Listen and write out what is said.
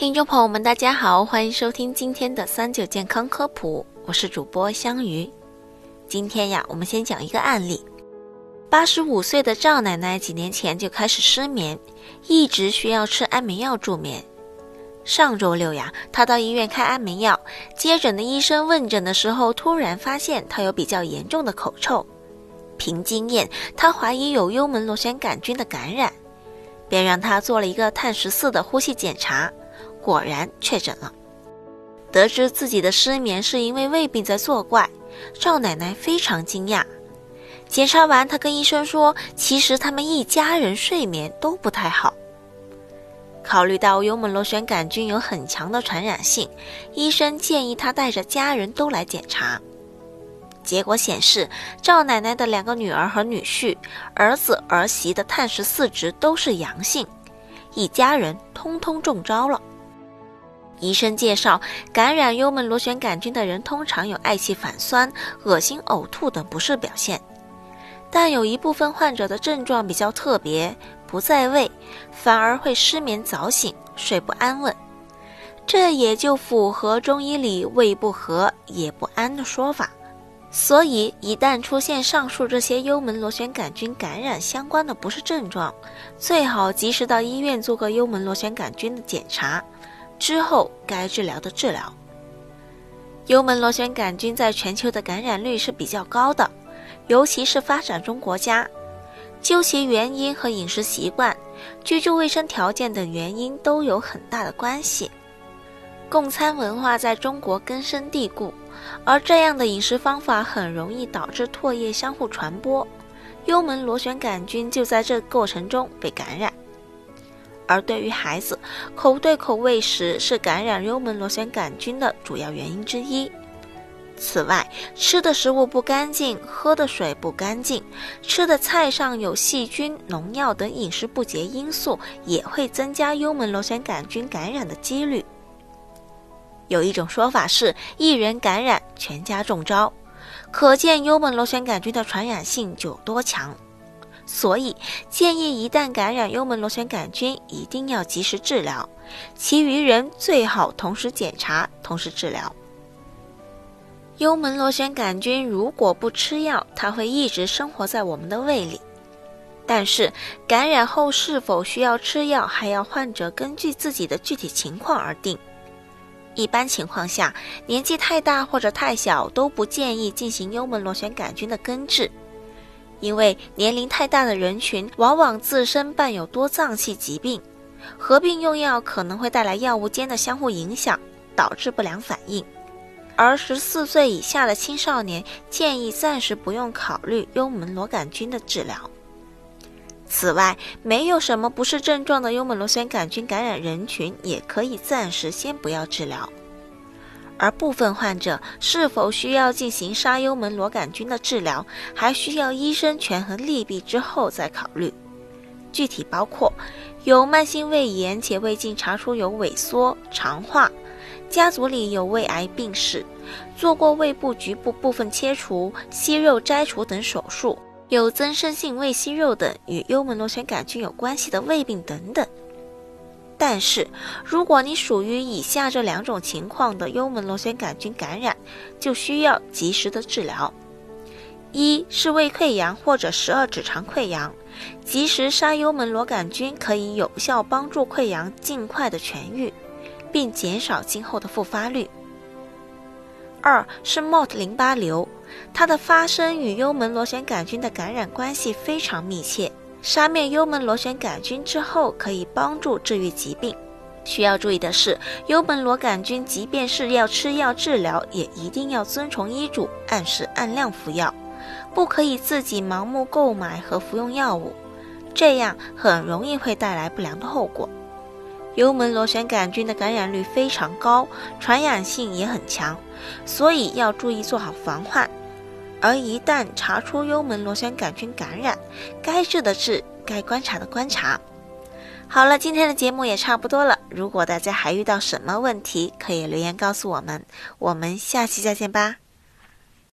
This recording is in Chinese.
听众朋友们，大家好，欢迎收听今天的三九健康科普，我是主播香鱼。今天呀，我们先讲一个案例：八十五岁的赵奶奶几年前就开始失眠，一直需要吃安眠药助眠。上周六呀，她到医院开安眠药，接诊的医生问诊的时候，突然发现她有比较严重的口臭。凭经验，他怀疑有幽门螺旋杆菌的感染，便让他做了一个碳十四的呼吸检查。果然确诊了，得知自己的失眠是因为胃病在作怪，赵奶奶非常惊讶。检查完，她跟医生说：“其实他们一家人睡眠都不太好。”考虑到幽门螺旋杆菌有很强的传染性，医生建议她带着家人都来检查。结果显示，赵奶奶的两个女儿和女婿、儿子儿媳的碳十四值都是阳性，一家人通通中招了。医生介绍，感染幽门螺旋杆菌的人通常有嗳气、反酸、恶心、呕吐等不适表现，但有一部分患者的症状比较特别，不在胃，反而会失眠、早醒、睡不安稳，这也就符合中医里“胃不和也不安”的说法。所以，一旦出现上述这些幽门螺旋杆菌感染相关的不适症状，最好及时到医院做个幽门螺旋杆菌的检查。之后该治疗的治疗。幽门螺旋杆菌在全球的感染率是比较高的，尤其是发展中国家，究其原因和饮食习惯、居住卫生条件等原因都有很大的关系。供餐文化在中国根深蒂固，而这样的饮食方法很容易导致唾液相互传播，幽门螺旋杆菌就在这过程中被感染。而对于孩子，口对口喂食是感染幽门螺旋杆菌的主要原因之一。此外，吃的食物不干净，喝的水不干净，吃的菜上有细菌、农药等饮食不洁因素，也会增加幽门螺旋杆菌感染的几率。有一种说法是，一人感染，全家中招，可见幽门螺旋杆菌的传染性有多强。所以建议，一旦感染幽门螺旋杆菌，一定要及时治疗；其余人最好同时检查、同时治疗。幽门螺旋杆菌如果不吃药，它会一直生活在我们的胃里。但是感染后是否需要吃药，还要患者根据自己的具体情况而定。一般情况下，年纪太大或者太小都不建议进行幽门螺旋杆菌的根治。因为年龄太大的人群往往自身伴有多脏器疾病，合并用药可能会带来药物间的相互影响，导致不良反应。而十四岁以下的青少年建议暂时不用考虑幽门螺杆菌的治疗。此外，没有什么不适症状的幽门螺旋杆菌感染人群也可以暂时先不要治疗。而部分患者是否需要进行杀幽门螺杆菌的治疗，还需要医生权衡利弊之后再考虑。具体包括有慢性胃炎且胃镜查出有萎缩、肠化，家族里有胃癌病史，做过胃部局部部分切除、息肉摘除等手术，有增生性胃息肉等与幽门螺旋杆菌有关系的胃病等等。但是，如果你属于以下这两种情况的幽门螺旋杆菌感染，就需要及时的治疗。一是胃溃疡或者十二指肠溃疡，及时杀幽门螺杆菌可以有效帮助溃疡尽快的痊愈，并减少今后的复发率。二是 MOT 淋巴瘤，它的发生与幽门螺旋杆菌的感染关系非常密切。杀灭幽门螺旋杆菌之后，可以帮助治愈疾病。需要注意的是，幽门螺杆菌即便是要吃药治疗，也一定要遵从医嘱，按时按量服药，不可以自己盲目购买和服用药物，这样很容易会带来不良的后果。幽门螺旋杆菌的感染率非常高，传染性也很强，所以要注意做好防患。而一旦查出幽门螺旋杆菌感染，该治的治，该观察的观察。好了，今天的节目也差不多了。如果大家还遇到什么问题，可以留言告诉我们。我们下期再见吧。